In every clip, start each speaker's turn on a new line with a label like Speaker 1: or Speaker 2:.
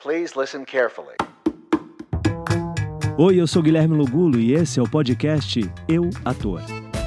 Speaker 1: Please listen carefully.
Speaker 2: Oi, eu sou Guilherme Lugulo e esse é o podcast Eu Ator.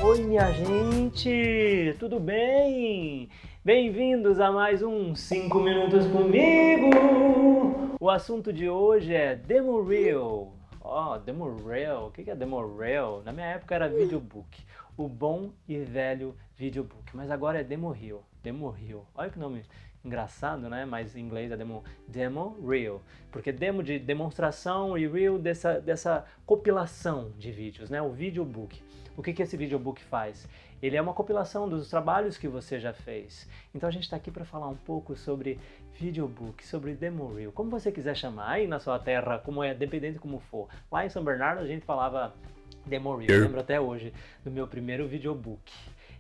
Speaker 3: Oi, minha gente, tudo bem? Bem-vindos a mais um 5 Minutos Comigo! O assunto de hoje é Demo Reel. Ó, oh, Demo Reel, o que é Demo Reel? Na minha época era Videobook, o bom e velho Videobook, mas agora é Demo Reel. Demo Reel, olha que nome engraçado, né? Mas em inglês é demo, demo reel, porque demo de demonstração e reel dessa, dessa compilação de vídeos, né? O videobook. O que, que esse videobook faz? Ele é uma compilação dos trabalhos que você já fez. Então a gente está aqui para falar um pouco sobre videobook, sobre demo reel, como você quiser chamar aí na sua terra, como é, dependendo como for. Lá em São Bernardo a gente falava demo reel. Eu lembro até hoje do meu primeiro videobook.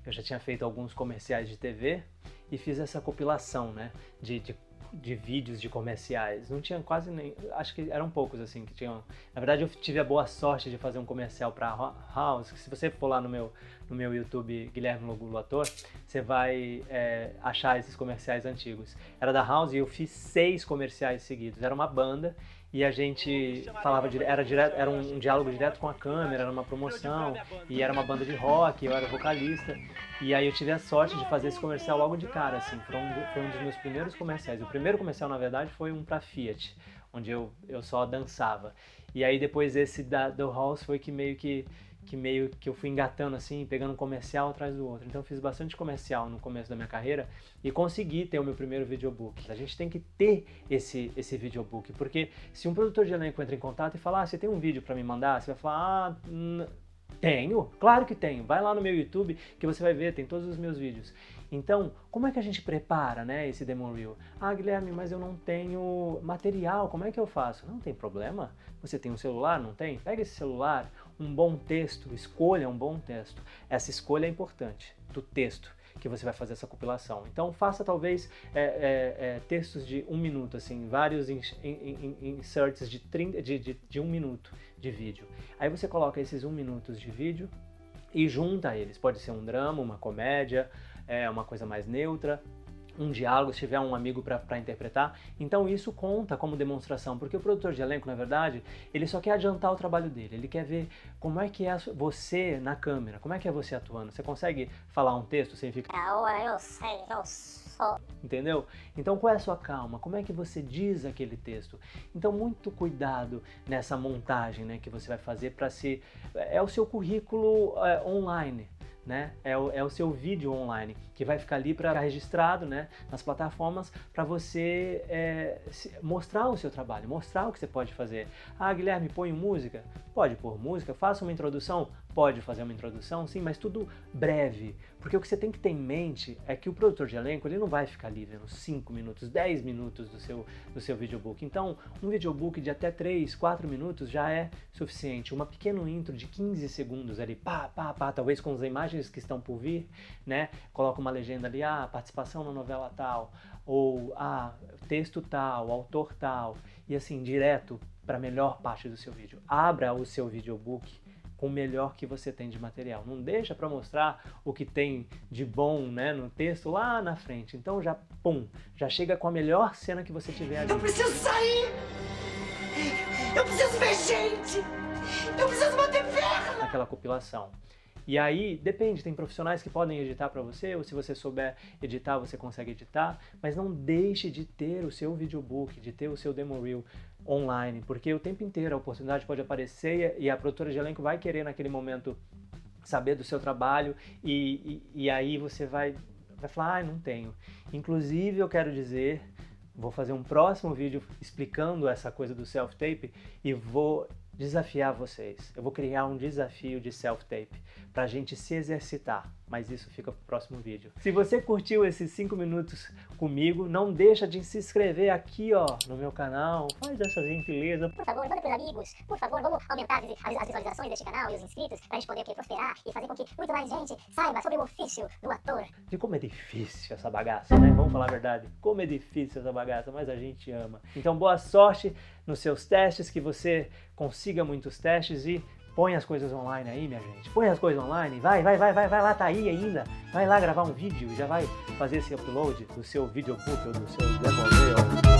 Speaker 3: Eu já tinha feito alguns comerciais de TV e fiz essa compilação, né, de, de, de, vídeos de comerciais. Não tinha quase nem, acho que eram poucos assim que tinham. Na verdade, eu tive a boa sorte de fazer um comercial para House. Que se você for lá no meu no meu YouTube Guilherme Logulo Ator, você vai é, achar esses comerciais antigos. Era da House e eu fiz seis comerciais seguidos. Era uma banda e a gente falava era direto, era um, um, diálogo direto com a câmera, era uma promoção e era uma banda de rock, eu era vocalista e aí eu tive a sorte de fazer esse comercial logo de cara, assim, foi um, foi um dos meus primeiros comerciais. Primeiro comercial, na verdade, foi um para Fiat, onde eu, eu só dançava. E aí depois esse da, do House foi que meio que que meio que eu fui engatando assim, pegando um comercial atrás do outro. Então eu fiz bastante comercial no começo da minha carreira e consegui ter o meu primeiro videobook. A gente tem que ter esse esse videobook, porque se um produtor de elenco entra em contato e falar, ah, você tem um vídeo para me mandar, você vai falar, ah, tenho, claro que tenho. Vai lá no meu YouTube que você vai ver, tem todos os meus vídeos. Então, como é que a gente prepara, né, esse Demon Reel? Ah, Guilherme, mas eu não tenho material, como é que eu faço? Não tem problema. Você tem um celular, não tem? Pega esse celular, um bom texto, escolha um bom texto. Essa escolha é importante do texto que você vai fazer essa compilação. Então faça talvez é, é, é, textos de um minuto, assim, vários inserts de, 30, de, de, de um minuto de vídeo. Aí você coloca esses um minutos de vídeo e junta eles. Pode ser um drama, uma comédia, é uma coisa mais neutra, um diálogo, se tiver um amigo para interpretar. Então isso conta como demonstração, porque o produtor de elenco, na verdade, ele só quer adiantar o trabalho dele. Ele quer ver como é que é você na câmera, como é que é você atuando. Você consegue falar um texto sem ficar.
Speaker 4: É, eu sei, eu sou.
Speaker 3: Entendeu? Então qual é a sua calma? Como é que você diz aquele texto? Então muito cuidado nessa montagem, né, que você vai fazer para se é o seu currículo é, online né? É o, é o seu vídeo online que vai ficar ali para registrado, né? Nas plataformas para você é, mostrar o seu trabalho, mostrar o que você pode fazer. Ah, Guilherme, põe música? Pode pôr música. Faça uma introdução? Pode fazer uma introdução, sim, mas tudo breve. Porque o que você tem que ter em mente é que o produtor de elenco ele não vai ficar ali vendo 5 minutos, 10 minutos do seu, do seu videobook. Então, um videobook de até 3, 4 minutos já é suficiente. Uma pequeno intro de 15 segundos ali, pá, pá, pá, talvez com as imagens que estão por vir, né? Coloca uma legenda ali, ah, participação na novela tal, ou ah, texto tal, autor tal, e assim, direto para a melhor parte do seu vídeo. Abra o seu videobook com o melhor que você tem de material. Não deixa para mostrar o que tem de bom né, no texto lá na frente. Então já, pum, já chega com a melhor cena que você tiver ali.
Speaker 4: Eu preciso sair! Eu preciso ver gente! Eu preciso bater perna!
Speaker 3: Naquela compilação. E aí, depende, tem profissionais que podem editar para você, ou se você souber editar, você consegue editar, mas não deixe de ter o seu videobook, de ter o seu demo reel online, porque o tempo inteiro a oportunidade pode aparecer e a produtora de elenco vai querer naquele momento saber do seu trabalho e, e, e aí você vai, vai falar, ah, não tenho. Inclusive, eu quero dizer, vou fazer um próximo vídeo explicando essa coisa do self-tape e vou desafiar vocês. Eu vou criar um desafio de self-tape para a gente se exercitar, mas isso fica para o próximo vídeo. Se você curtiu esses 5 minutos comigo, não deixa de se inscrever aqui ó, no meu canal, faz essa gentileza.
Speaker 4: Por favor, manda para amigos, por favor, vamos aumentar as, as visualizações deste canal e os inscritos para a gente poder aqui, prosperar e fazer com que muito mais gente saiba sobre o ofício do ator.
Speaker 3: E como é difícil essa bagaça, né? Vamos falar a verdade, como é difícil essa bagaça, mas a gente ama. Então boa sorte nos seus testes, que você consiga muitos testes e põe as coisas online aí, minha gente. Põe as coisas online, vai, vai, vai, vai, vai lá, tá aí ainda. Vai lá gravar um vídeo, já vai fazer esse upload do seu videobook ou do seu demo